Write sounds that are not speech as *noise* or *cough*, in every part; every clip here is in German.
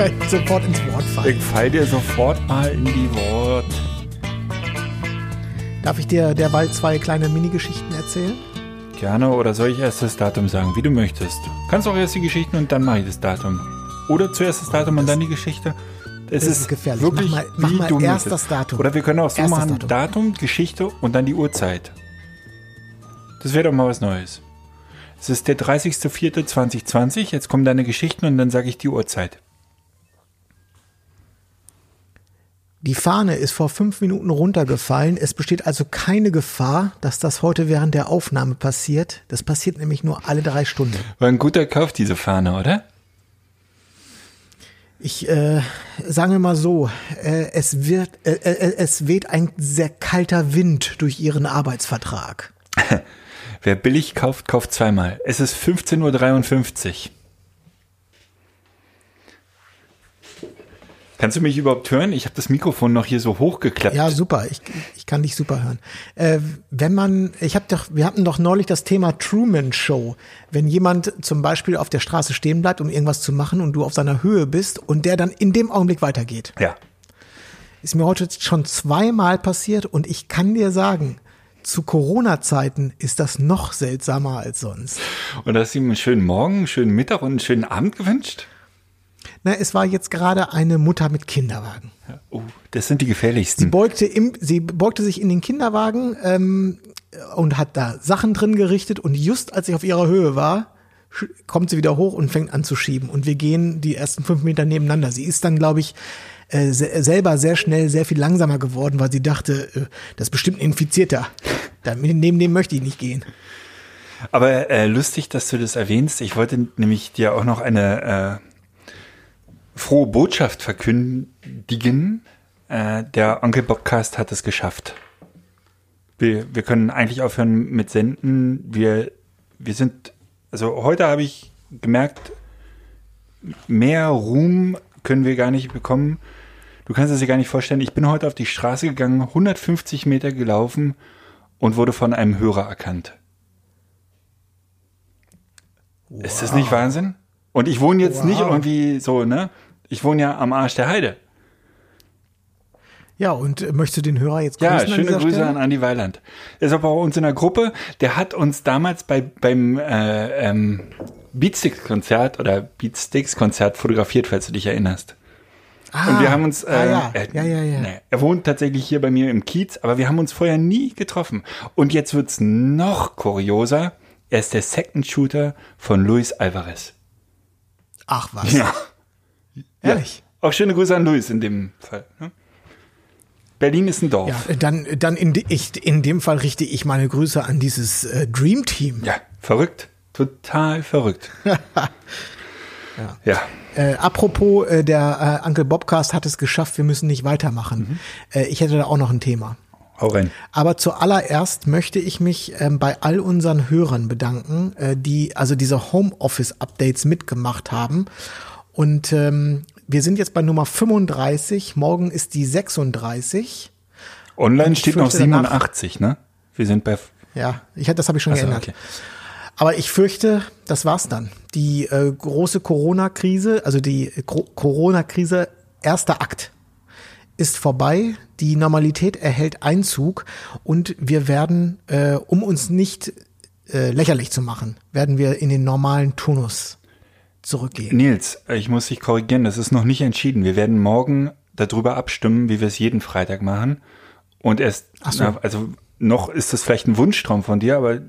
Fällt sofort ins Wort fallen. Ich fall dir sofort mal in die Wort. Darf ich dir derweil zwei kleine Minigeschichten erzählen? Gerne, oder soll ich erst das Datum sagen, wie du möchtest? Kannst auch erst die Geschichten und dann mache ich das Datum. Oder zuerst das Datum und dann die Geschichte. Es Das ist gefährlich. Mach Wirklich, mal- mach wie mal du erst möchtest. das Datum. Oder wir können auch so Erst das machen, Datum. Datum. Geschichte und dann die Uhrzeit. Das wäre doch mal was Neues. Es ist der 30.04.2020, jetzt kommen deine Geschichten und dann sage ich die Uhrzeit. Die Fahne ist vor fünf Minuten runtergefallen. Es besteht also keine Gefahr, dass das heute während der Aufnahme passiert. Das passiert nämlich nur alle drei Stunden. War ein guter Kauf, diese Fahne, oder? Ich äh, sagen wir mal so, äh, es wird, äh, äh, es weht ein sehr kalter Wind durch Ihren Arbeitsvertrag. *laughs* Wer billig kauft, kauft zweimal. Es ist 15.53 Uhr. Kannst du mich überhaupt hören? Ich habe das Mikrofon noch hier so hochgeklappt. Ja, super. Ich, ich kann dich super hören. Äh, wenn man, ich habe doch, wir hatten doch neulich das Thema Truman Show. Wenn jemand zum Beispiel auf der Straße stehen bleibt, um irgendwas zu machen und du auf seiner Höhe bist und der dann in dem Augenblick weitergeht. ja. Ist mir heute schon zweimal passiert und ich kann dir sagen, zu Corona-Zeiten ist das noch seltsamer als sonst. Und hast du ihm einen schönen Morgen, einen schönen Mittag und einen schönen Abend gewünscht? Na, es war jetzt gerade eine Mutter mit Kinderwagen. Oh, das sind die Sie gefährlichsten. beugte, im, sie beugte sich in den Kinderwagen ähm, und hat da Sachen drin gerichtet und just als ich auf ihrer Höhe war, kommt sie wieder hoch und fängt an zu schieben und wir gehen die ersten fünf Meter nebeneinander. Sie ist dann, glaube ich, äh, se selber sehr schnell sehr viel langsamer geworden, weil sie dachte, äh, das ist bestimmt ein Infizierter. Da, neben dem möchte ich nicht gehen. Aber äh, lustig, dass du das erwähnst. Ich wollte nämlich dir auch noch eine äh, frohe Botschaft verkündigen. Äh, der Onkel Bobcast hat es geschafft. Wir, wir können eigentlich aufhören mit Senden. Wir, wir sind, also heute habe ich gemerkt, mehr Ruhm können wir gar nicht bekommen. Du kannst es dir gar nicht vorstellen. Ich bin heute auf die Straße gegangen, 150 Meter gelaufen und wurde von einem Hörer erkannt. Ist das nicht Wahnsinn? Und ich wohne jetzt nicht Wow. irgendwie so, ne? Ich wohne ja am Arsch der Heide. Ja, und äh, möchtest du den Hörer jetzt Ja, grüßen an schöne Grüße Stelle? an Andi Weiland. Der ist aber bei uns in der Gruppe. Der hat uns damals bei, beim äh, ähm, Beatsticks-Konzert oder Beatsticks-Konzert fotografiert, falls du dich erinnerst. Ah, Und wir haben uns, äh, ah, ja. äh, ja, ja, ja. nee, er wohnt tatsächlich hier bei mir im Kiez, aber wir haben uns vorher nie getroffen. Und jetzt wird's noch kurioser. Er ist der Second Shooter von Luis Alvarez. Ach was, Ja. Ehrlich. Auch schöne Grüße an Luis in dem Fall. ne? Berlin ist ein Dorf. Ja, dann, dann in, de, ich, in dem Fall richte ich meine Grüße an dieses äh, Dream Team. Ja, verrückt. Total verrückt. *laughs* ja. Äh, apropos, äh, der äh, Uncle Bobcast hat es geschafft, wir müssen nicht weitermachen. Äh, ich hätte da auch noch ein Thema. Aber zuallererst möchte ich mich ähm, bei all unseren Hörern bedanken, äh, die also diese Homeoffice-Updates mitgemacht haben. Und ähm, wir sind jetzt bei Nummer 35, morgen ist die 36. Online steht noch fürchte danach- 87, ne? Wir sind bei. Ja, ich das habe ich schon Ach so, geändert. okay. Aber ich fürchte, das war's dann. Die äh, große Corona-Krise, also die Gro- Corona-Krise, erster Akt, ist vorbei. Die Normalität erhält Einzug und wir werden, äh, um uns nicht äh, lächerlich zu machen, werden wir in den normalen Turnus zurückgehen. Nils, ich muss dich korrigieren, das ist noch nicht entschieden. Wir werden morgen darüber abstimmen, wie wir es jeden Freitag machen. Und erst, so. na, also noch ist das vielleicht ein Wunschtraum von dir, aber äh,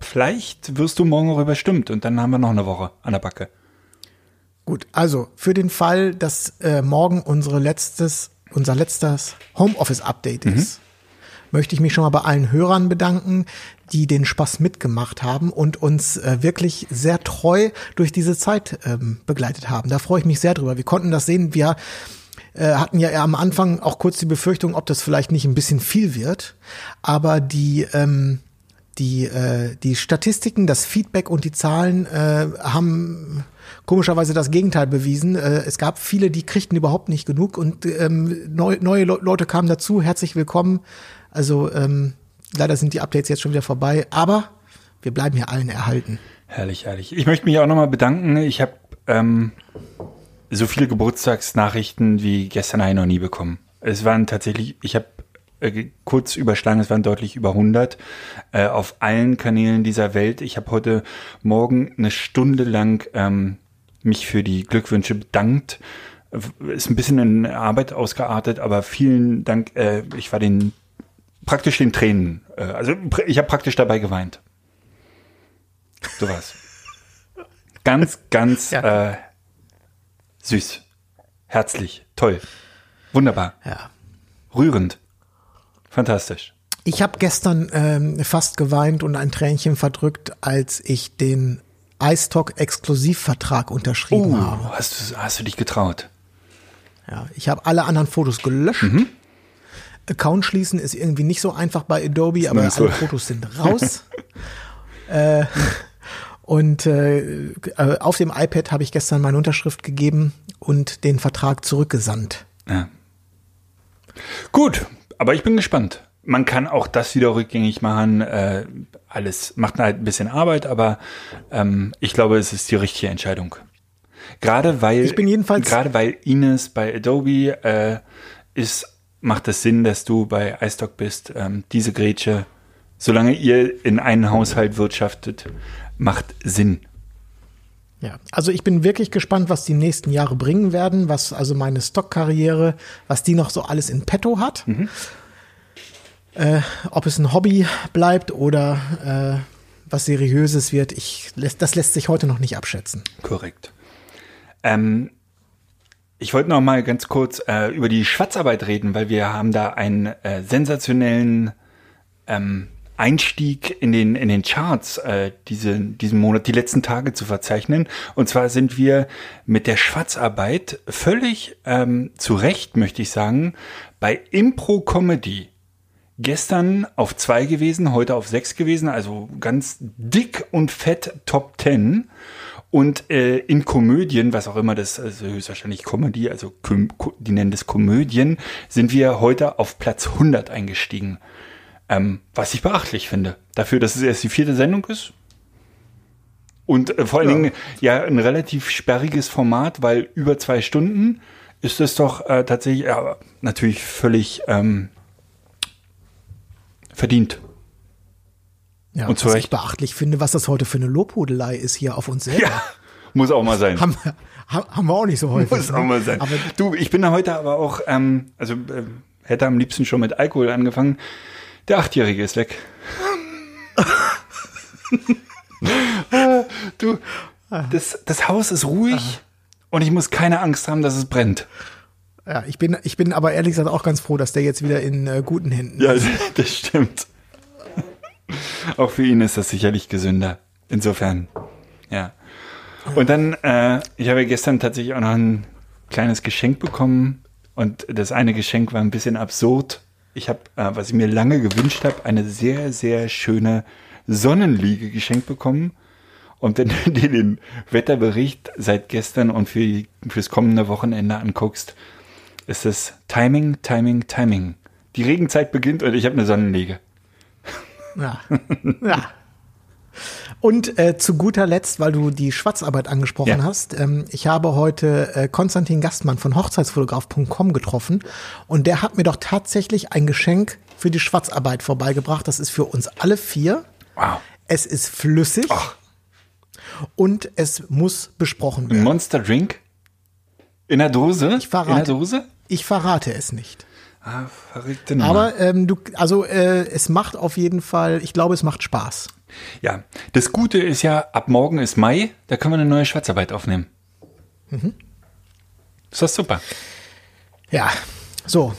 vielleicht wirst du morgen darüber stimmt und dann haben wir noch eine Woche an der Backe. Gut, also für den Fall, dass äh, morgen unsere letztes, unser letztes Homeoffice-Update ist, möchte ich mich schon mal bei allen Hörern bedanken, die den Spaß mitgemacht haben und uns äh, wirklich sehr treu durch diese Zeit ähm, begleitet haben. Da freue ich mich sehr drüber. Wir konnten das sehen. Wir äh, hatten ja am Anfang auch kurz die Befürchtung, ob das vielleicht nicht ein bisschen viel wird. Aber die ähm, die äh, die Statistiken, das Feedback und die Zahlen äh, haben komischerweise das Gegenteil bewiesen. Äh, es gab viele, die kriegten überhaupt nicht genug und ähm, neu, neue Le Leute kamen dazu. Herzlich willkommen. Also ähm, leider sind die Updates jetzt schon wieder vorbei, aber wir bleiben hier allen erhalten. Herrlich, herrlich. Ich möchte mich auch nochmal bedanken. Ich habe ähm, so viele Geburtstagsnachrichten wie gestern noch nie bekommen. Es waren tatsächlich, ich habe äh, kurz überschlagen, es waren deutlich über 100 äh, auf allen Kanälen dieser Welt. Ich habe heute Morgen eine Stunde lang ähm, mich für die Glückwünsche bedankt. Ist ein bisschen in Arbeit ausgeartet, aber vielen Dank. Äh, ich war den praktisch den Tränen. Äh, also ich habe praktisch dabei geweint. So was. Ganz, ganz Ja. äh, süß, herzlich, toll, wunderbar, Ja. rührend, fantastisch. Ich habe gestern ähm, fast geweint und ein Tränchen verdrückt, als ich den iStock Exklusivvertrag unterschrieben Uh, habe. hast, du, hast du dich getraut? Ja, ich habe alle anderen Fotos gelöscht. Mhm. Account schließen ist irgendwie nicht so einfach bei Adobe, aber so. alle Fotos sind raus. *laughs* äh, und äh, äh, auf dem iPad habe ich gestern meine Unterschrift gegeben und den Vertrag zurückgesandt. Ja. Gut, aber ich bin gespannt. Man kann auch das wieder rückgängig machen. Äh, alles macht halt ein bisschen Arbeit, aber ähm, ich glaube, es ist die richtige Entscheidung. Gerade weil Ich bin jedenfalls- gerade weil Ines bei Adobe äh, ist, macht es Sinn, dass du bei iStock bist. Ähm, diese Grätsche, solange ihr in einen Haushalt wirtschaftet, macht Sinn. Ja, also ich bin wirklich gespannt, was die nächsten Jahre bringen werden, was also meine Stockkarriere, was die noch so alles in petto hat. Äh, ob es ein Hobby bleibt oder äh, was seriöses wird, ich, das lässt sich heute noch nicht abschätzen. Korrekt. Ähm, ich wollte noch mal ganz kurz äh, über die Schwarzarbeit reden, weil wir haben da einen äh, sensationellen ähm, Einstieg in den in den Charts äh, diese, diesen Monat, die letzten Tage zu verzeichnen. Und zwar sind wir mit der Schwarzarbeit völlig ähm, zu Recht, möchte ich sagen, bei Impro Comedy gestern auf zwei gewesen, heute auf sechs gewesen, also ganz dick und fett Top Ten. Und äh, in Komödien, was auch immer das, also höchstwahrscheinlich Comedy, also die nennen das Komödien, sind wir heute auf Platz 100 eingestiegen. Ähm, was ich beachtlich finde. Dafür, dass es erst die vierte Sendung ist. Und äh, vor allen Dingen ja ein relativ sperriges Format, weil über zwei Stunden ist es doch äh, tatsächlich, ja, natürlich völlig ähm, verdient. Ja, Und was ich beachtlich finde, was das heute für eine Lobhudelei ist hier auf uns selber. Ja, muss auch mal sein. Haben, wir- haben, haben wir auch nicht so häufig. Muss auch ne? mal sein. Aber du, ich bin da heute aber auch, ähm, also äh, hätte am liebsten schon mit Alkohol angefangen. Der Achtjährige ist weg. *laughs* Du, das, das Haus ist ruhig und ich muss keine Angst haben, dass es brennt. ja, ich bin, ich bin aber ehrlich gesagt auch ganz froh, dass der jetzt wieder in äh, guten Händen Ja, ist. *laughs* das stimmt. Auch für ihn ist das sicherlich gesünder. Insofern, ja. Und dann, äh, ich habe gestern tatsächlich auch noch ein kleines Geschenk bekommen. Und das eine Geschenk war ein bisschen absurd. Ich habe, äh, was ich mir lange gewünscht habe, eine sehr, sehr schöne Sonnenliege geschenkt bekommen. Und wenn du *laughs* dir den Wetterbericht seit gestern und für fürs kommende Wochenende anguckst, ist es Timing, Timing, Timing. Die Regenzeit beginnt und ich habe eine Sonnenliege. Ja. ja. *laughs* Und äh, zu guter Letzt, weil du die Schwarzarbeit angesprochen Ja. hast, ähm, ich habe heute äh, Konstantin Gastmann von Hochzeitsfotograf.com getroffen und der hat mir doch tatsächlich ein Geschenk für die Schwarzarbeit vorbeigebracht. Das ist für uns alle vier. Wow. Es ist flüssig Ach. und es muss besprochen werden. Monster Drink? In der Dose? Ich verrate. In der Dose? Ich verrate es nicht. Ah, verrückte Nummer. Aber ähm, du, also äh, es macht auf jeden Fall, ich glaube, es macht Spaß. Ja, das Gute ist ja, ab morgen ist Mai, da können wir eine neue Schwarzarbeit aufnehmen. Mhm. Ist das super? Ja, so.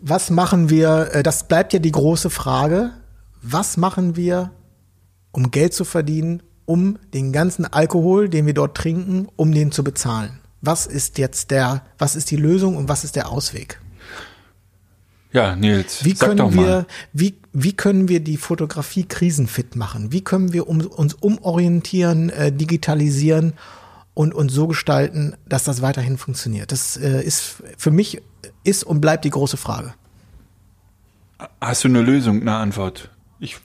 was machen wir, äh, das bleibt ja die große Frage, was machen wir, um Geld zu verdienen, um den ganzen Alkohol, den wir dort trinken, um den zu bezahlen? Was ist jetzt der, was ist die Lösung und was ist der Ausweg? Ja, Nils, Wie sag doch können mal. wir, wie, wie können wir die Fotografie krisenfit machen? Wie können wir um, uns umorientieren, äh, digitalisieren und uns so gestalten, dass das weiterhin funktioniert? Das äh, ist für mich ist und bleibt die große Frage. Hast du eine Lösung, eine Antwort? Ich,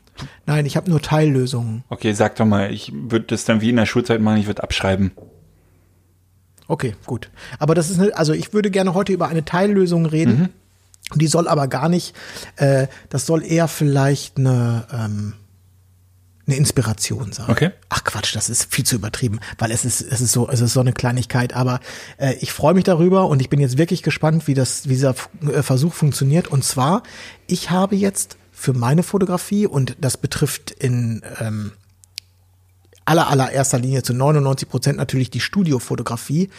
Nein, ich habe nur Teillösungen. okay, sag doch mal, ich würde das dann wie in der Schulzeit machen, ich würde abschreiben. Okay, gut. Aber das ist eine, also ich würde gerne heute über eine Teillösung reden. Mhm. Die soll aber gar nicht, äh, das soll eher vielleicht eine, ähm, eine Inspiration sein. Okay. Ach Quatsch, das ist viel zu übertrieben, weil es ist, es ist so, es ist so eine Kleinigkeit. Aber äh, ich freue mich darüber und ich bin jetzt wirklich gespannt, wie das, wie dieser äh, Versuch funktioniert. Und zwar, ich habe jetzt für meine Fotografie und das betrifft in ähm, aller allererster Linie zu 99 Prozent natürlich die Studiofotografie.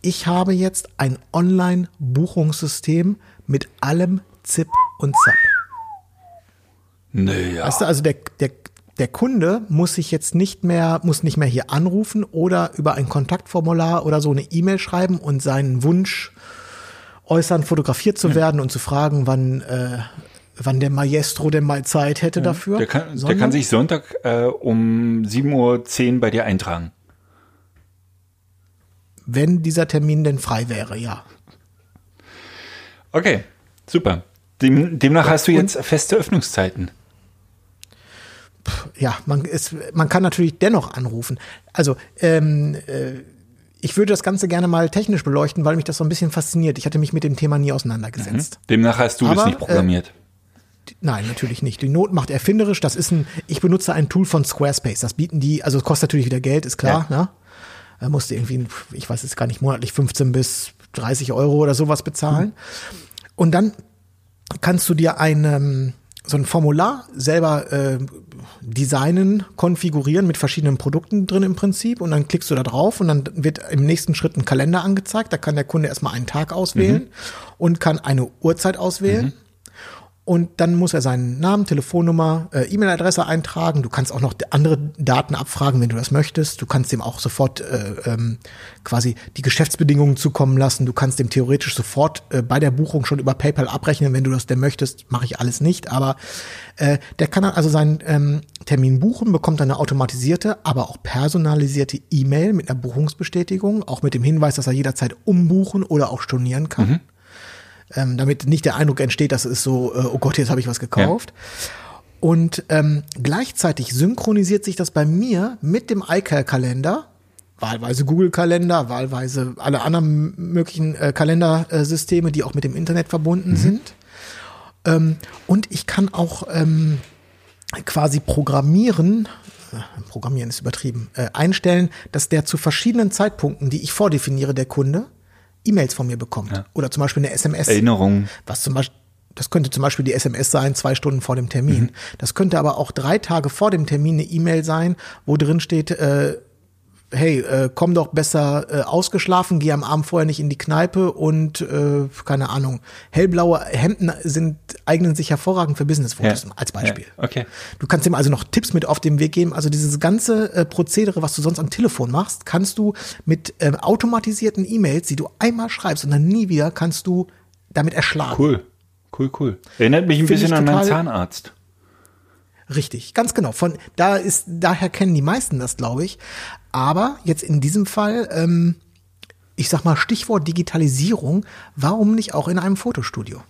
Ich habe jetzt ein Online-Buchungssystem mit allem Zip und Zap. Naja. Weißt du, also der, der, der Kunde muss sich jetzt nicht mehr, muss nicht mehr hier anrufen oder über ein Kontaktformular oder so eine E-Mail schreiben und seinen Wunsch äußern, fotografiert zu werden und zu fragen, wann, äh, wann der Maestro denn mal Zeit hätte dafür. Der kann, der kann sich Sonntag äh, um 7.10 Uhr bei dir eintragen. Wenn dieser Termin denn frei wäre, ja. Okay, super. Dem, demnach hast du jetzt feste Öffnungszeiten. ja, man, ist, man kann natürlich dennoch anrufen. Also, ähm, äh, ich würde das Ganze gerne mal technisch beleuchten, weil mich das so ein bisschen fasziniert. Ich hatte mich mit dem Thema nie auseinandergesetzt. Demnach hast du das Aber, nicht programmiert. Nein, natürlich nicht. Die Not macht erfinderisch. Das ist ein, ich benutze ein Tool von Squarespace. Das bieten die, also es kostet natürlich wieder Geld, ist klar, ne? Er musste irgendwie, ich weiß jetzt gar nicht, monatlich 15 bis 30 Euro oder sowas bezahlen. Und dann kannst du dir ein, ähm, so ein Formular selber äh, designen, konfigurieren mit verschiedenen Produkten drin im Prinzip und dann klickst du da drauf und dann wird im nächsten Schritt ein Kalender angezeigt. Da kann der Kunde erstmal einen Tag auswählen und kann eine Uhrzeit auswählen. Und dann muss er seinen Namen, Telefonnummer, äh, E-Mail-Adresse eintragen. Du kannst auch noch andere Daten abfragen, wenn du das möchtest. Du kannst dem auch sofort äh, ähm, quasi die Geschäftsbedingungen zukommen lassen. Du kannst dem theoretisch sofort äh, bei der Buchung schon über PayPal abrechnen, wenn du das denn möchtest. Mache ich alles nicht, aber äh, der kann dann also seinen ähm, Termin buchen, bekommt dann eine automatisierte, aber auch personalisierte E-Mail mit einer Buchungsbestätigung, auch mit dem Hinweis, dass er jederzeit umbuchen oder auch stornieren kann ähm, damit nicht der Eindruck entsteht, dass es so, äh, oh Gott, jetzt habe ich was gekauft. Und ähm, gleichzeitig synchronisiert sich das bei mir mit dem iCal-Kalender, wahlweise Google-Kalender, wahlweise alle anderen möglichen äh, Kalendersysteme, die auch mit dem Internet verbunden sind. Ähm, und ich kann auch ähm, quasi programmieren, äh, programmieren ist übertrieben, äh, einstellen, dass der zu verschiedenen Zeitpunkten, die ich vordefiniere, der Kunde, E-Mails von mir bekommt. Oder zum Beispiel eine SMS. Erinnerung. Was zum Beispiel, das könnte zum Beispiel die SMS sein, zwei Stunden vor dem Termin. Das könnte aber auch drei Tage vor dem Termin eine E-Mail sein, wo drin steht, äh, hey, äh, komm doch besser äh, ausgeschlafen, geh am Abend vorher nicht in die Kneipe und äh, keine Ahnung, hellblaue Hemden sind eignen sich hervorragend für Businessfotos Ja. als Beispiel. Ja, okay. Du kannst ihm also noch Tipps mit auf den Weg geben. Also dieses ganze äh, Prozedere, was du sonst am Telefon machst, kannst du mit ähm, automatisierten E-Mails, die du einmal schreibst und dann nie wieder, kannst du damit erschlagen. Cool. Cool, cool. Erinnert mich ein Find bisschen an meinen Zahnarzt. Richtig, ganz genau. Von da ist, daher kennen die meisten das, glaube ich. Aber jetzt in diesem Fall, ähm, ich sag mal Stichwort Digitalisierung, warum nicht auch in einem Fotostudio?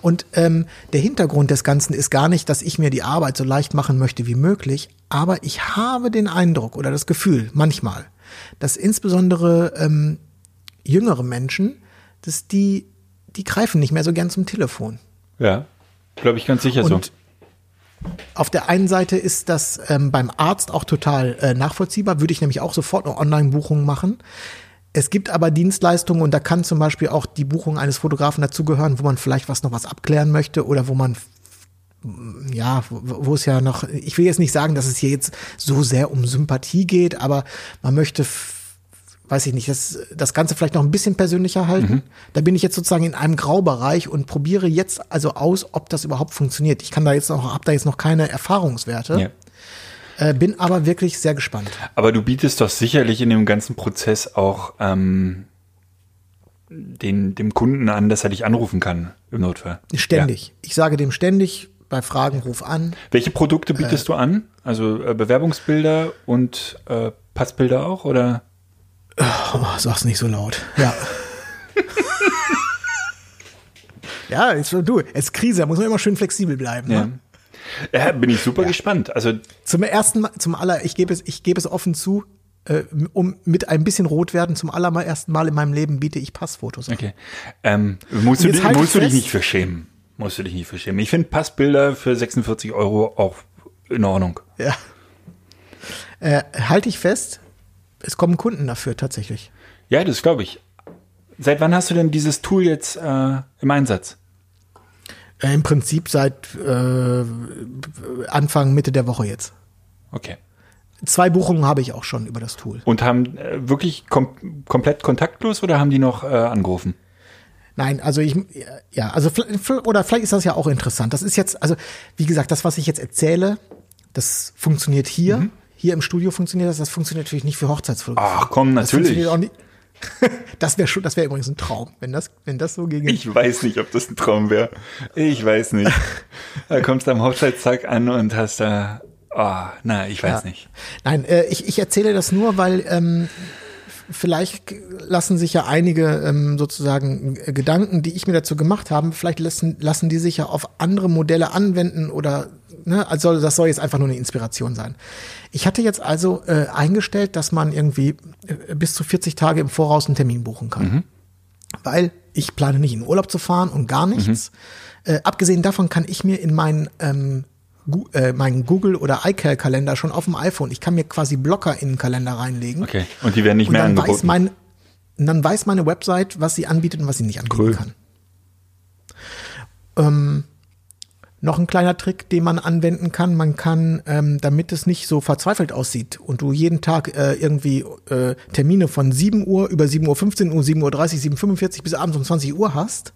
Und ähm, der Hintergrund des Ganzen ist gar nicht, dass ich mir die Arbeit so leicht machen möchte wie möglich, aber ich habe den Eindruck oder das Gefühl manchmal, dass insbesondere ähm, jüngere Menschen, dass die, die greifen nicht mehr so gern zum Telefon. Ja. Glaube ich ganz sicher so. Auf der einen Seite ist das ähm, beim Arzt auch total äh, nachvollziehbar, würde ich nämlich auch sofort eine Online-Buchung machen. Es gibt aber Dienstleistungen und da kann zum Beispiel auch die Buchung eines Fotografen dazugehören, wo man vielleicht was noch was abklären möchte oder wo man f- ja, wo es ja noch, ich will jetzt nicht sagen, dass es hier jetzt so sehr um Sympathie geht, aber man möchte weiß ich nicht, das, das Ganze vielleicht noch ein bisschen persönlicher halten. Da bin ich jetzt sozusagen in einem Graubereich und probiere jetzt also aus, ob das überhaupt funktioniert. Ich kann da jetzt noch, habe da jetzt noch keine Erfahrungswerte, Ja. äh, bin aber wirklich sehr gespannt. Aber du bietest doch sicherlich in dem ganzen Prozess auch ähm, den, dem Kunden an, dass er dich anrufen kann im Notfall. Ständig. Ich sage dem ständig, bei Fragen ruf an. Welche Produkte bietest du an? Also äh, Bewerbungsbilder und äh, Passbilder auch oder? Oh, sag's nicht so laut. Ja. *laughs* ja, ist schon du. Es ist Krise, da muss man immer schön flexibel bleiben. Ja. Ne? Ja, bin ich super gespannt. Also Zum ersten Mal, zum aller, ich gebe es, ich gebe es offen zu, äh, um mit ein bisschen rot werden, zum allerersten Mal in meinem Leben biete ich Passfotos an. okay, ähm, musst du, dich- halt musst du dich nicht für schämen. Musst du dich nicht für schämen. Ich finde Passbilder für 46 Euro auch in Ordnung. Ja. Äh, halte ich fest, es kommen Kunden dafür tatsächlich. Ja, das glaube ich. Seit wann hast du denn dieses Tool jetzt äh, im Einsatz? Äh, Im Prinzip seit äh, Anfang, Mitte der Woche jetzt. Okay. Zwei Buchungen habe ich auch schon über das Tool. Und haben äh, wirklich kom komplett kontaktlos oder haben die noch äh, angerufen? Nein, also ich, ja, also vielleicht- oder vielleicht ist das ja auch interessant. Das ist jetzt, also wie gesagt, das, was ich jetzt erzähle, das funktioniert hier. Mhm. Hier im Studio funktioniert das, das funktioniert natürlich nicht für Hochzeitsfotografie. Ach komm, Das natürlich. nicht. *laughs* Das wäre schon, das wäre übrigens ein Traum, wenn das, wenn das so ginge. Ich weiß nicht, ob das ein Traum wäre. Ich weiß nicht. *laughs* Da kommst du am Hochzeitstag an und hast da, ah, na, ich weiß Ja. nicht. Nein, äh, ich, ich erzähle das nur, weil ähm, vielleicht lassen sich ja einige ähm, sozusagen äh, Gedanken, die ich mir dazu gemacht habe, vielleicht lassen, lassen die sich ja auf andere Modelle anwenden oder ne, also das soll jetzt einfach nur eine Inspiration sein. Ich hatte jetzt also äh, eingestellt, dass man irgendwie äh, bis zu 40 Tage im Voraus einen Termin buchen kann. Weil ich plane nicht in Urlaub zu fahren und gar nichts. Äh, abgesehen davon kann ich mir in meinen ähm, Gu äh, meinen Google oder iCal-Kalender schon auf dem iPhone, ich kann mir quasi Blocker in den Kalender reinlegen. Okay. Und die werden nicht und mehr dann weiß angeboten. mein, und dann weiß meine Website, was sie anbietet und was sie nicht anbieten Cool. kann. Ähm, noch ein kleiner Trick, den man anwenden kann. Man kann, ähm, damit es nicht so verzweifelt aussieht und du jeden Tag äh, irgendwie äh, Termine von 7 Uhr über 7 Uhr, 15 Uhr, 7 Uhr 30, 7.45 bis abends um 20 Uhr hast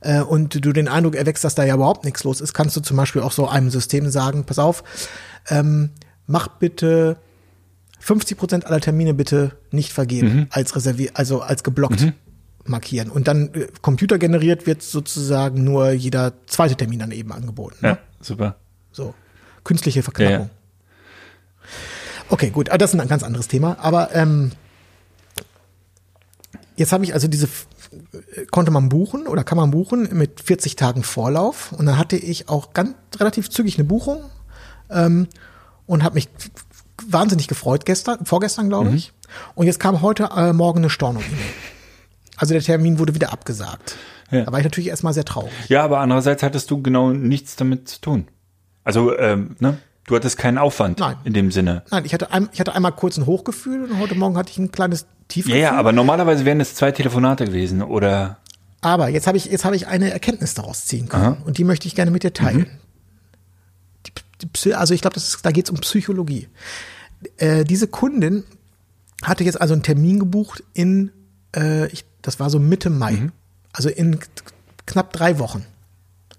äh, und du den Eindruck erwächst, dass da ja überhaupt nichts los ist, kannst du zum Beispiel auch so einem System sagen, pass auf, ähm, mach bitte 50 Prozent aller Termine bitte nicht vergeben, als reserviert, also als geblockt markieren. Und dann äh, computergeneriert wird sozusagen nur jeder zweite Termin dann eben angeboten. Ne? ja, super. So. Künstliche Verknappung. Okay, gut, ah, das ist ein ganz anderes Thema. Aber ähm, jetzt habe ich also diese, äh, konnte man buchen oder kann man buchen mit 40 Tagen Vorlauf. Und dann hatte ich auch ganz relativ zügig eine Buchung ähm, und habe mich wahnsinnig gefreut gestern, vorgestern glaube ich. Und jetzt kam heute äh, Morgen eine Storno-E-Mail. Also der Termin wurde wieder abgesagt. Ja. Da war ich natürlich erstmal sehr traurig. Ja, aber andererseits hattest du genau nichts damit zu tun. Also, ähm, ne? Du hattest keinen Aufwand Nein. in dem Sinne. Nein, ich hatte, ein, ich hatte einmal kurz ein Hochgefühl und heute Morgen hatte ich ein kleines Ja, Tiefgefühl. ja, aber normalerweise wären es zwei Telefonate gewesen oder Aber jetzt habe ich, jetzt habe ich eine Erkenntnis daraus ziehen können und die möchte ich gerne mit dir teilen. Die, die, Psy- also ich glaube, da geht es um Psychologie. Äh, diese Kundin hatte jetzt also einen Termin gebucht in, äh, ich, das war so Mitte Mai, also in knapp drei Wochen.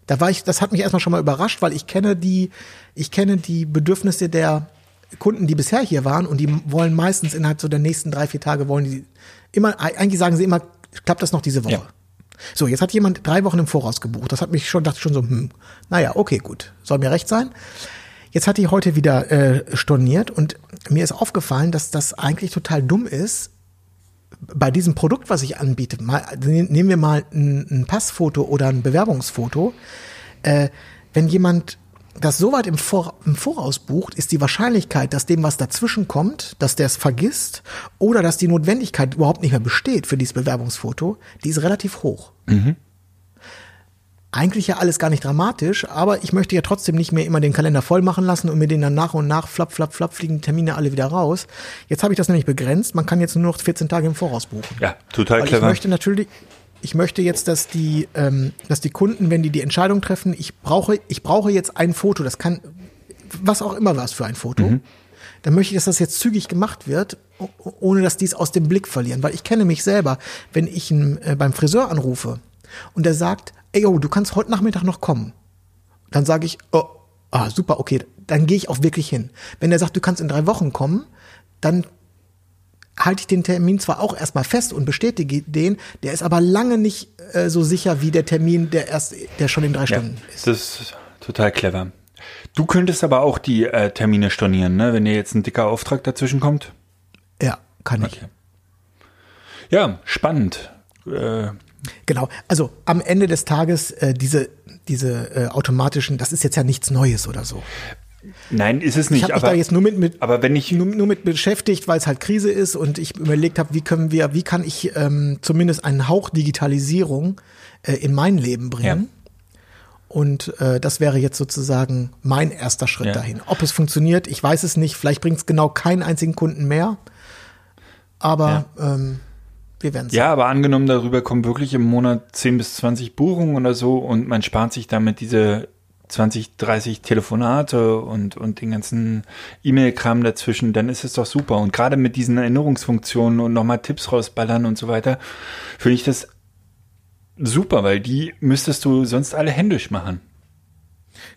Da war ich, das hat mich erstmal schon mal überrascht, weil ich kenne die, ich kenne die Bedürfnisse der Kunden, die bisher hier waren und die wollen meistens innerhalb so der nächsten drei, vier Tage wollen die immer, eigentlich sagen sie immer, klappt das noch diese Woche? Ja. So, jetzt hat jemand drei Wochen im Voraus gebucht. Das hat mich schon, dachte ich schon so, hm, naja, okay, gut, soll mir recht sein. Jetzt hat die heute wieder äh, storniert und mir ist aufgefallen, dass das eigentlich total dumm ist, bei diesem Produkt, was ich anbiete, mal, nehmen wir mal ein, ein Passfoto oder ein Bewerbungsfoto, äh, wenn jemand das so weit im, Vor im Voraus bucht, ist die Wahrscheinlichkeit, dass dem was dazwischen kommt, dass der es vergisst oder dass die Notwendigkeit überhaupt nicht mehr besteht für dieses Bewerbungsfoto, die ist relativ hoch. Eigentlich ja alles gar nicht dramatisch, aber ich möchte ja trotzdem nicht mehr immer den Kalender voll machen lassen und mir den dann nach und nach flapp, flapp, flapp fliegen Termine alle wieder raus. Jetzt habe ich das nämlich begrenzt. Man kann jetzt nur noch 14 Tage im Voraus buchen. ja, total Weil ich clever. möchte natürlich, ich möchte jetzt, dass die, ähm, dass die Kunden, wenn die die Entscheidung treffen, ich brauche, ich brauche jetzt ein Foto, das kann, was auch immer was für ein Foto. dann möchte ich, dass das jetzt zügig gemacht wird, ohne dass die es aus dem Blick verlieren. Weil ich kenne mich selber, wenn ich äh, beim Friseur anrufe und der sagt, ey, yo, du kannst heute Nachmittag noch kommen. Dann sage ich, oh, ah, super, okay, dann gehe ich auch wirklich hin. Wenn er sagt, du kannst in drei Wochen kommen, dann halte ich den Termin zwar auch erstmal fest und bestätige den, der ist aber lange nicht äh, so sicher wie der Termin, der erst, der schon in drei Ja, Stunden ist. das ist total clever. Du könntest aber auch die äh, Termine stornieren, ne? wenn dir jetzt ein dicker Auftrag dazwischen kommt. Ja, kann ich. Okay. Ja, spannend. Äh, Genau. Also am Ende des Tages äh, diese diese äh, automatischen, das ist jetzt ja nichts Neues oder so. nein, ist es Ich nicht. habe mich aber, da jetzt nur mit, mit aber wenn ich nur, nur mit beschäftigt, weil es halt Krise ist und ich überlegt habe, wie können wir, wie kann ich ähm, zumindest einen Hauch Digitalisierung äh, in mein Leben bringen. Und äh, das wäre jetzt sozusagen mein erster Schritt Ja. dahin. Ob es funktioniert, ich weiß es nicht. Vielleicht bringt es genau keinen einzigen Kunden mehr. Aber ähm, wir werden sehen. Ja, aber angenommen, darüber kommen wirklich im Monat 10 bis 20 Buchungen oder so und man spart sich damit diese 20, 30 Telefonate und, und den ganzen E-Mail-Kram dazwischen, dann ist es doch super. Und gerade mit diesen Erinnerungsfunktionen und nochmal Tipps rausballern und so weiter, finde ich das super, weil die müsstest du sonst alle händisch machen.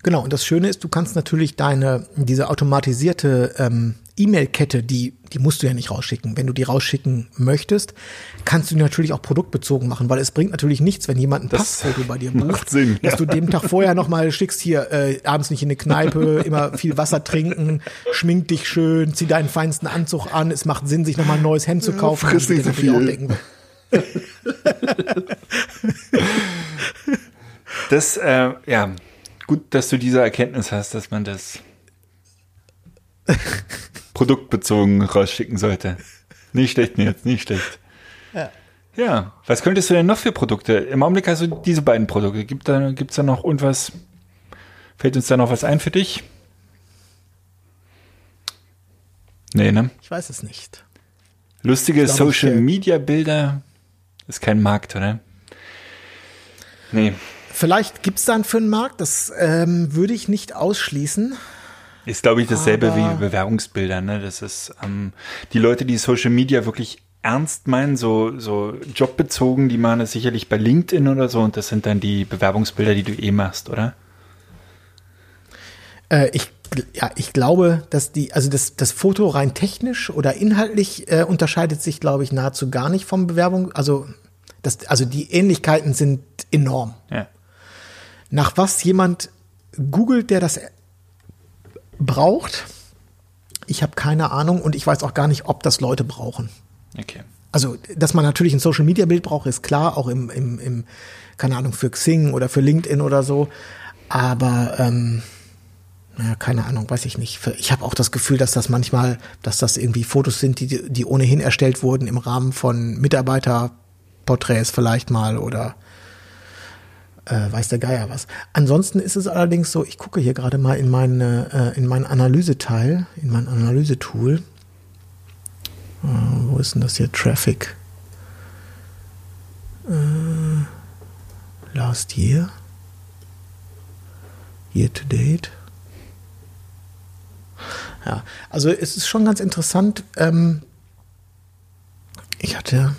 Genau, und das Schöne ist, du kannst natürlich deine, diese automatisierte ähm, E-Mail-Kette, die, die musst du ja nicht rausschicken. Wenn du die rausschicken möchtest, kannst du die natürlich auch produktbezogen machen, weil es bringt natürlich nichts, wenn jemand ein Das Passfoto bei dir *laughs* macht bucht, Sinn, dass ja. du dem Tag vorher nochmal schickst, hier äh, abends nicht in eine Kneipe, *laughs* immer viel Wasser trinken, schmink dich schön, zieh deinen feinsten Anzug an, es macht Sinn, sich nochmal ein neues Hemd zu kaufen. friss nicht so viel. Das, äh, ja, gut, dass du diese Erkenntnis hast, dass man das *laughs* produktbezogen rausschicken sollte. Nicht schlecht, Nils, nicht schlecht. Ja. Ja, was könntest du denn noch für Produkte? Im Augenblick hast du diese beiden Produkte. Gibt da, gibt's da noch irgendwas? Fällt uns da noch was ein für dich? Nee, ne? ich weiß es nicht. Lustige ich, Social Media Bilder ist kein Markt, oder? Nee. Vielleicht gibt's dann für einen Markt, das ähm, würde ich nicht ausschließen. Ist, glaube ich, dasselbe Aber- wie Bewerbungsbilder. Ne? Das ist ähm, die Leute, die Social Media wirklich ernst meinen, so, so jobbezogen, die machen es sicherlich bei LinkedIn oder so und das sind dann die Bewerbungsbilder, die du eh machst, oder? Äh, ich, ja, ich glaube, dass die, also das, das Foto rein technisch oder inhaltlich äh, unterscheidet sich, glaube ich, nahezu gar nicht vom Bewerbung. Also, das, also die Ähnlichkeiten sind enorm. Ja. Nach was jemand googelt, der das braucht, ich habe keine Ahnung und ich weiß auch gar nicht, ob das Leute brauchen. Okay. Also, dass man natürlich ein Social Media Bild braucht, ist klar, auch im, im, im keine Ahnung, für Xing oder für LinkedIn oder so. Aber, ähm, naja, keine Ahnung, weiß ich nicht. Ich habe auch das Gefühl, dass das manchmal, dass das irgendwie Fotos sind, die, die ohnehin erstellt wurden im Rahmen von Mitarbeiterporträts vielleicht mal oder äh, weiß der Geier was. Ansonsten ist es allerdings so, ich gucke hier gerade mal in meine, äh, in meinen Analyseteil, in mein Analysetool. Äh, wo ist denn das hier? Traffic. Äh, last year. Year to date. Ja, also es ist schon ganz interessant. Ähm, ich hatte,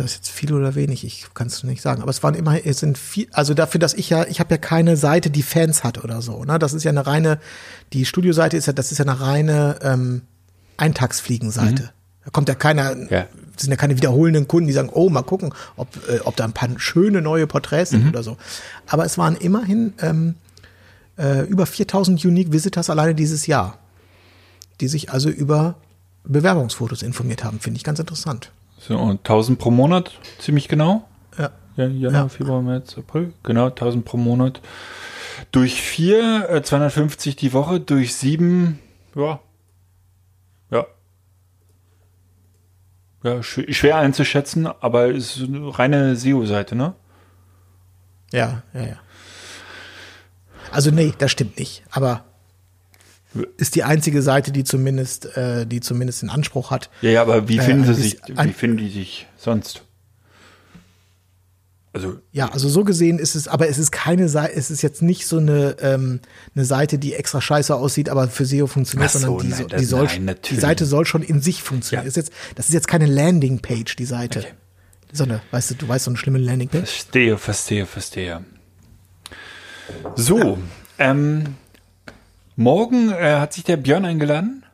ist das jetzt viel oder wenig? Ich kann es nicht sagen. Aber es waren immer, es sind viel, also dafür, dass ich ja, ich habe ja keine Seite, die Fans hat oder so. Ne? Das ist ja eine reine, die Studioseite ist ja, das ist ja eine reine ähm, Eintagsfliegenseite. Da kommt ja keiner, Ja. sind ja keine wiederholenden Kunden, die sagen, oh, mal gucken, ob, äh, ob da ein paar schöne neue Porträts sind oder so. Aber es waren immerhin ähm, äh, über 4000 Unique Visitors alleine dieses Jahr, die sich also über Bewerbungsfotos informiert haben. Finde ich ganz interessant. So, und 1000 pro Monat, ziemlich genau. Ja. Ja, Januar, Ja. Februar, März, April. Genau, 1000 pro Monat. Durch vier, äh, 250 die Woche, durch sieben, ja. Ja. Ja, schw schwer einzuschätzen, aber es ist eine reine SEO-Seite, ne? Ja, ja, ja. Also nee, das stimmt nicht. Aber ist die einzige Seite, die zumindest, äh, die zumindest den Anspruch hat. Ja, ja, aber wie Äh, finden ein sie sich, wie finden die sich sonst? Also Ja, also so gesehen ist es, aber es ist keine Seite, es ist jetzt nicht so eine, ähm, eine Seite, die extra scheiße aussieht, aber für SEO funktioniert, so, sondern die, nein, das- die, soll, nein, die. Seite soll schon in sich funktionieren. Ja. Ist jetzt, das ist jetzt keine Landingpage, die Seite. Okay. Sondern, weißt du, du weißt so eine schlimme Landingpage? Verstehe, verstehe, verstehe. So, ähm, morgen äh, hat sich der Björn eingeladen.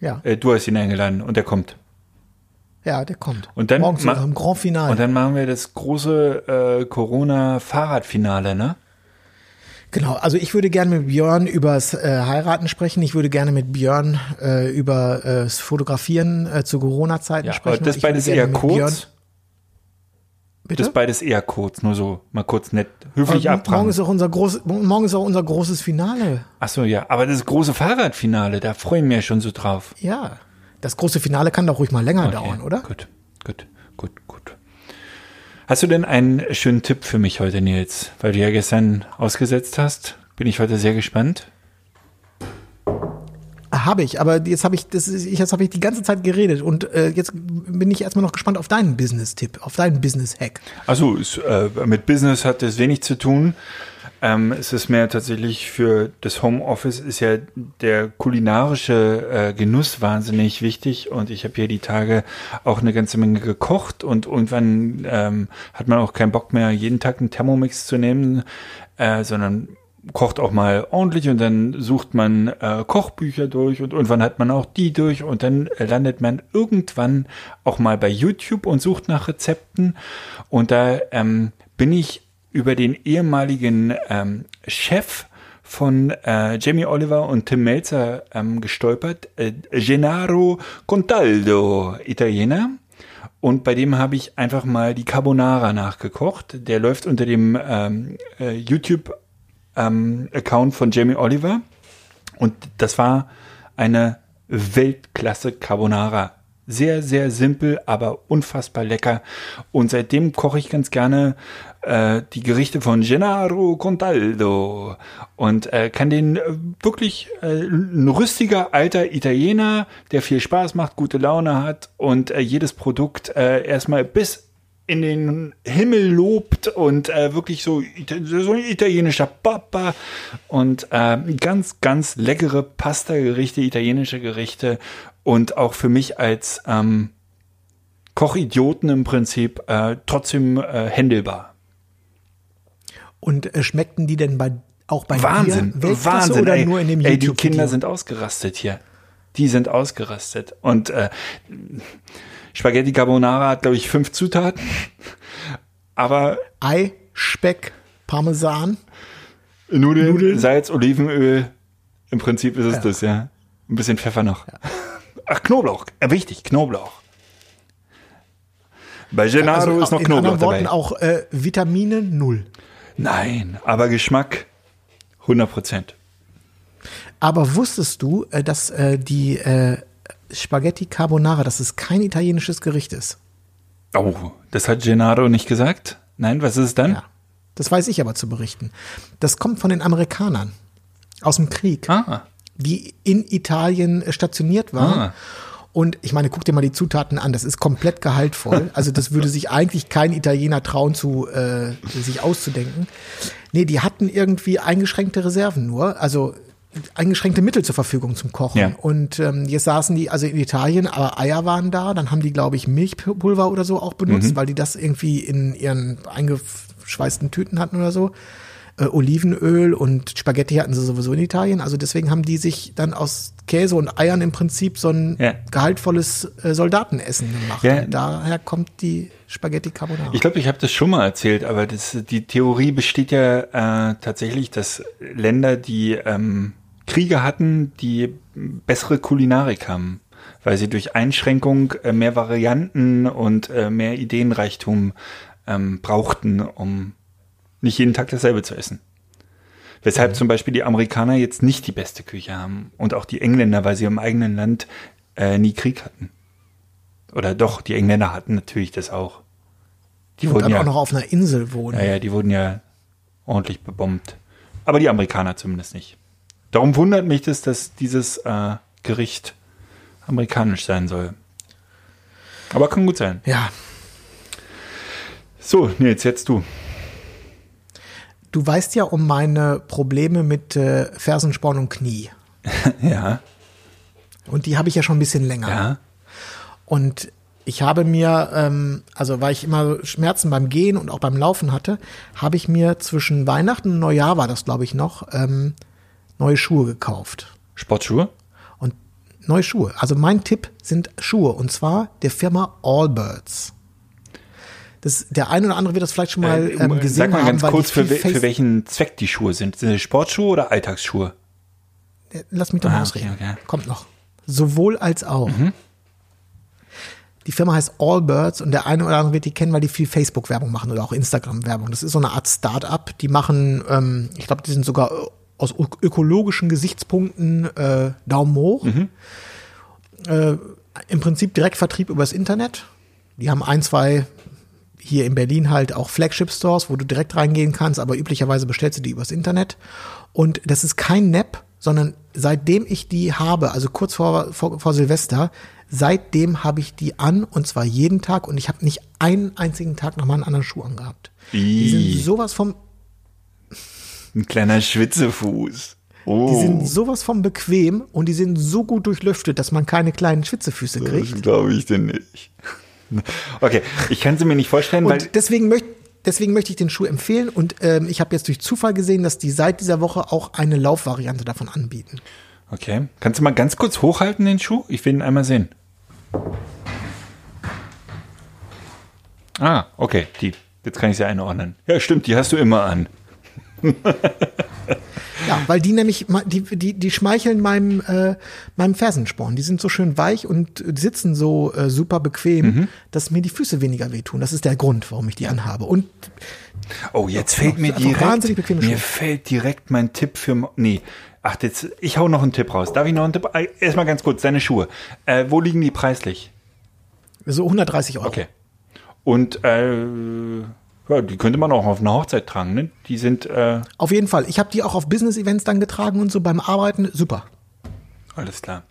Ja, Äh, du hast ihn eingeladen und er kommt. ja, der kommt. Und dann Morgen ma- unserem Grand Finale. Und dann machen wir das große äh, Corona-Fahrradfinale, ne? Genau, also ich würde gerne mit Björn übers äh, Heiraten sprechen. Ich würde gerne mit Björn äh, über äh, das Fotografieren äh, zu Corona-Zeiten Ja, sprechen. das beides eher kurz. Bitte? Das beides eher kurz, nur so mal kurz nett höflich Aber morgen abfragen. ist auch unser groß, morgen ist auch unser großes Finale. Ach so, ja, aber das große Fahrradfinale, da freue ich mich ja schon so drauf. Ja. Das große Finale kann doch ruhig mal länger Okay, dauern, oder? Gut, gut, gut, gut. Hast du denn einen schönen Tipp für mich heute, Nils? Weil du ja gestern ausgesetzt hast, bin ich heute sehr gespannt. Habe ich, aber jetzt habe ich, das ist, jetzt habe ich die ganze Zeit geredet und äh, jetzt bin ich erstmal noch gespannt auf deinen Business-Tipp, auf deinen Business-Hack. Also ist, äh, mit Business hat das wenig zu tun. Ähm, es ist mehr tatsächlich für das Homeoffice ist ja der kulinarische äh, Genuss wahnsinnig wichtig und ich habe hier die Tage auch eine ganze Menge gekocht und irgendwann ähm, hat man auch keinen Bock mehr, jeden Tag einen Thermomix zu nehmen, äh, sondern kocht auch mal ordentlich und dann sucht man äh, Kochbücher durch und irgendwann hat man auch die durch und dann landet man irgendwann auch mal bei YouTube und sucht nach Rezepten und da ähm, bin ich über den ehemaligen ähm, Chef von äh, Jamie Oliver und Tim Melzer ähm, gestolpert, äh, Gennaro Contaldo, Italiener. Und bei dem habe ich einfach mal die Carbonara nachgekocht. Der läuft unter dem ähm, äh, YouTube-Account von Jamie Oliver. Und das war eine Weltklasse Carbonara. Sehr, sehr simpel, aber unfassbar lecker. Und seitdem koche ich ganz gerne äh, die Gerichte von Gennaro Contaldo und äh, kann den äh, wirklich äh, ein rüstiger alter Italiener, der viel Spaß macht, gute Laune hat und äh, jedes Produkt äh, erstmal bis in den Himmel lobt und äh, wirklich so, so ein italienischer Papa und äh, ganz, ganz leckere Pasta-Gerichte, italienische Gerichte und auch für mich als ähm, Kochidioten im Prinzip äh, trotzdem äh, händelbar. Und äh, schmeckten die denn bei auch bei Wahnsinn, dir Wahnsinn. oder ey, nur in dem ey, die Kinder sind ausgerastet hier. Die sind ausgerastet. Und äh, Spaghetti Carbonara hat, glaube ich, fünf Zutaten. Aber Ei, Speck, Parmesan. Nudeln, Salz, Olivenöl, im Prinzip ist es Ja. das, ja. Ein bisschen Pfeffer noch. Ach, Knoblauch. Äh, wichtig, Knoblauch. Bei Gennaro ist noch in Knoblauch anderen Worten dabei. auch äh, Vitamine null. Nein, aber Geschmack 100 Prozent. Aber wusstest du, äh, dass äh, die äh, Spaghetti Carbonara, dass es kein italienisches Gericht ist? Oh, das hat Gennaro nicht gesagt? Nein, was ist es dann? Ja. Das weiß ich aber zu berichten. Das kommt von den Amerikanern aus dem Krieg, Ah, die in Italien äh, stationiert waren. Ah. Und ich meine, guck dir mal die Zutaten an, das ist komplett gehaltvoll. *laughs* Also das würde sich eigentlich kein Italiener trauen, zu äh, sich auszudenken. Nee, die hatten irgendwie eingeschränkte Reserven nur, also eingeschränkte Mittel zur Verfügung zum Kochen. Ja. Und ähm, jetzt saßen die also in Italien, aber Eier waren da, dann haben die, glaube ich, Milchpulver oder so auch benutzt, weil die das irgendwie in ihren eingeschweißten Tüten hatten oder so. Äh, Olivenöl und Spaghetti hatten sie sowieso in Italien. Also deswegen haben die sich dann aus Käse und Eiern im Prinzip so ein Ja. gehaltvolles äh, Soldatenessen gemacht. Ja. Daher kommt die Spaghetti Carbonara. Ich glaube, ich habe das schon mal erzählt, aber das, die Theorie besteht ja äh, tatsächlich, dass Länder, die ähm, Kriege hatten, die bessere Kulinarik haben, weil sie durch Einschränkung äh, mehr Varianten und äh, mehr Ideenreichtum ähm, brauchten, um nicht jeden Tag dasselbe zu essen. Weshalb zum Beispiel die Amerikaner jetzt nicht die beste Küche haben und auch die Engländer, weil sie im eigenen Land äh, nie Krieg hatten. Oder doch, die Engländer hatten natürlich das auch. Die und wurden dann ja, auch noch auf einer Insel wohnen. ja, ja, die wurden ja ordentlich bebombt. Aber die Amerikaner zumindest nicht. Darum wundert mich das, dass dieses äh, Gericht amerikanisch sein soll. Aber kann gut sein. ja. So, Nils, jetzt du. Du weißt ja um meine Probleme mit äh, Fersensporn und Knie. *laughs* Ja, Und die habe ich ja schon ein bisschen länger. ja. Und ich habe mir, ähm, also weil ich immer Schmerzen beim Gehen und auch beim Laufen hatte, habe ich mir zwischen Weihnachten und Neujahr war das, glaube ich, noch, ähm, neue Schuhe gekauft. Sportschuhe? Und neue Schuhe. Also mein Tipp sind Schuhe und zwar der Firma Allbirds. Das, der eine oder andere wird das vielleicht schon mal Äh, ähm, gesehen Sag mal haben, ganz kurz, für, für welchen Zweck die Schuhe sind. Sind das Sportschuhe oder Alltagsschuhe? Lass mich doch mal Ah, ausreden. okay, okay. Kommt noch. Sowohl als auch. Die Firma heißt Allbirds und der eine oder andere wird die kennen, weil die viel Facebook-Werbung machen oder auch Instagram-Werbung. Das ist so eine Art Start-up. Die machen, ähm, ich glaube, die sind sogar äh, aus ök- ökologischen Gesichtspunkten äh, Daumen hoch. Äh, Im Prinzip Direktvertrieb übers Internet. Die haben ein, zwei hier in Berlin halt auch Flagship-Stores, wo du direkt reingehen kannst, aber üblicherweise bestellst du die übers Internet. Und das ist kein Nap, sondern seitdem ich die habe, also kurz vor, vor, vor Silvester, seitdem habe ich die an und zwar jeden Tag und ich habe nicht einen einzigen Tag nochmal einen anderen Schuh angehabt. Die sind sowas vom, Ein kleiner Schwitzefuß. Oh, die sind sowas vom bequem und die sind so gut durchlüftet, dass man keine kleinen Schwitzefüße kriegt. das glaube ich denn nicht. *laughs* Okay, ich kann sie mir nicht vorstellen, weil Und deswegen möchte deswegen möchte ich den Schuh empfehlen und ähm, ich habe jetzt durch Zufall gesehen, dass die seit dieser Woche auch eine Laufvariante davon anbieten. Okay. Kannst du mal ganz kurz hochhalten, den Schuh? Ich will ihn einmal sehen. Ah, okay. Die. Jetzt kann ich sie einordnen. Ja, stimmt, die hast du immer an. *laughs* Ja, weil die nämlich, die, die, die schmeicheln meinem, äh, meinem Fersensporn. Die sind so schön weich und sitzen so äh, super bequem, dass mir die Füße weniger wehtun. Das ist der Grund, warum ich die anhabe. Und Oh, jetzt fällt mir einfach wahnsinnig direkt, bequeme mir Schuhe. fällt direkt mein Tipp für, nee. Ach, jetzt, ich hau noch einen Tipp raus. Darf ich noch einen Tipp? Erstmal ganz kurz, deine Schuhe. Äh, wo liegen die preislich? so 130 Euro. Okay. Und, äh, ja, die könnte man auch auf einer Hochzeit tragen, ne? Die sind, äh, Auf jeden Fall. Ich habe die auch auf Business-Events dann getragen und so beim Arbeiten. Super. Alles klar.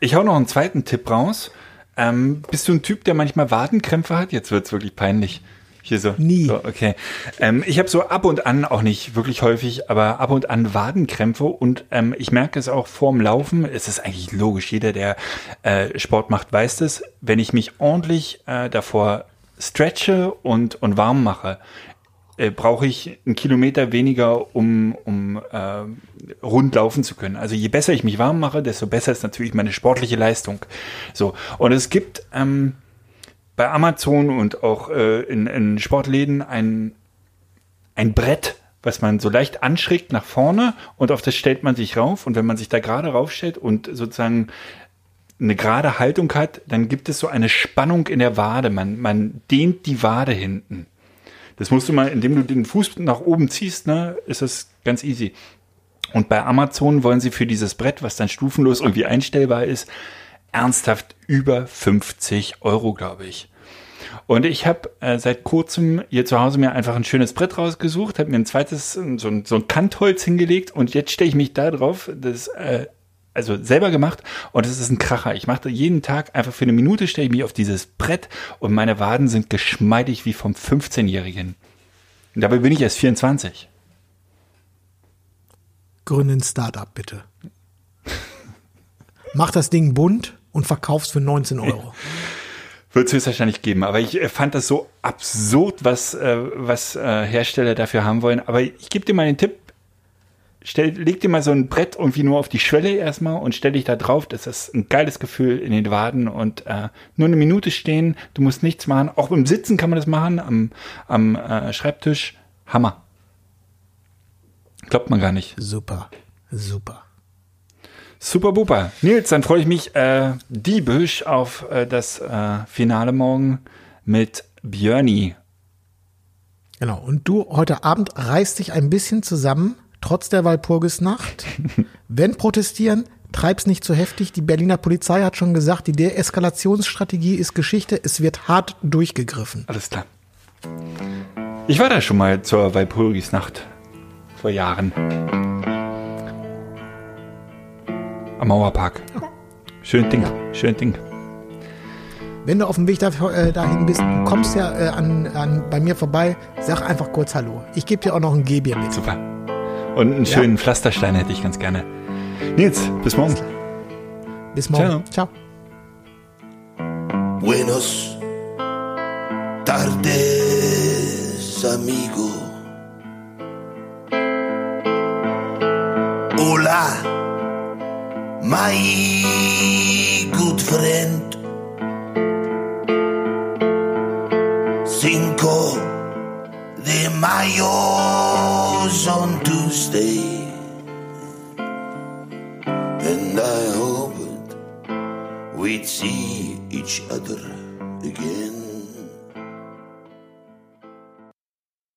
Ich hau noch einen zweiten Tipp raus. Ähm, bist du ein Typ, der manchmal Wadenkrämpfe hat? Jetzt wird's wirklich peinlich. Hier so. Nie. So, okay. Ähm, ich habe so ab und an, auch nicht wirklich häufig, aber ab und an Wadenkrämpfe und ähm, ich merke es auch vorm Laufen. Es ist eigentlich logisch. Jeder, der äh, Sport macht, weiß das. Wenn ich mich ordentlich äh, davor stretche und, und warm mache, äh, brauche ich einen Kilometer weniger, um, um äh, rund laufen zu können. Also je besser ich mich warm mache, desto besser ist natürlich meine sportliche Leistung. So und es gibt ähm, bei Amazon und auch äh, in, in Sportläden ein ein Brett, was man so leicht anschrägt nach vorne und auf das stellt man sich rauf und wenn man sich da gerade raufstellt und sozusagen eine gerade Haltung hat, dann gibt es so eine Spannung in der Wade. Man, man dehnt die Wade hinten. Das musst du mal, indem du den Fuß nach oben ziehst, ne, ist das ganz easy. Und bei Amazon wollen sie für dieses Brett, was dann stufenlos irgendwie einstellbar ist, ernsthaft über 50 Euro, glaube ich. Und ich habe äh, seit kurzem hier zu Hause mir einfach ein schönes Brett rausgesucht, habe mir ein zweites, so ein, so ein Kantholz hingelegt und jetzt stelle ich mich da drauf, das äh, also selber gemacht und es ist ein Kracher. Ich mache jeden Tag einfach für eine Minute stelle ich mich auf dieses Brett und meine Waden sind geschmeidig wie vom 15-Jährigen. Und dabei bin ich erst 24. Gründe ein Startup, bitte. Mach das Ding bunt und verkaufst für 19 Euro. Wird es höchstwahrscheinlich geben, aber ich äh, fand das so absurd, was, äh, was äh, Hersteller dafür haben wollen. Aber ich gebe dir mal den Tipp, stell, leg dir mal so ein Brett irgendwie nur auf die Schwelle erstmal und stell dich da drauf. Das ist ein geiles Gefühl in den Waden und äh, nur eine Minute stehen, du musst nichts machen. Auch im Sitzen kann man das machen, am, am äh, Schreibtisch. Hammer. Glaubt man gar nicht. Super, super. Super Buper. Nils, dann freue ich mich äh, diebisch auf äh, das äh, Finale morgen mit Björni. Genau. Und du heute Abend reißt dich ein bisschen zusammen, trotz der Walpurgisnacht. *laughs* Wenn protestieren, treib's nicht zu heftig. Die Berliner Polizei hat schon gesagt, die Deeskalationsstrategie ist Geschichte. Es wird hart durchgegriffen. Alles klar. Ich war da schon mal zur Walpurgisnacht vor Jahren. Am Mauerpark. Schön Ding, schön Ding. Wenn du auf dem Weg da, äh, dahin bist, du kommst ja äh, an, an, bei mir vorbei, sag einfach kurz Hallo. Ich gebe dir auch noch ein Gebier mit. Super. Und einen schönen Pflasterstein hätte ich ganz gerne. Nils, bis morgen. Bis morgen. Ciao. Buenos tardes, amigo. Hola, my good friend. De Mayo's on Tuesday. And I hoped we'd see each other again.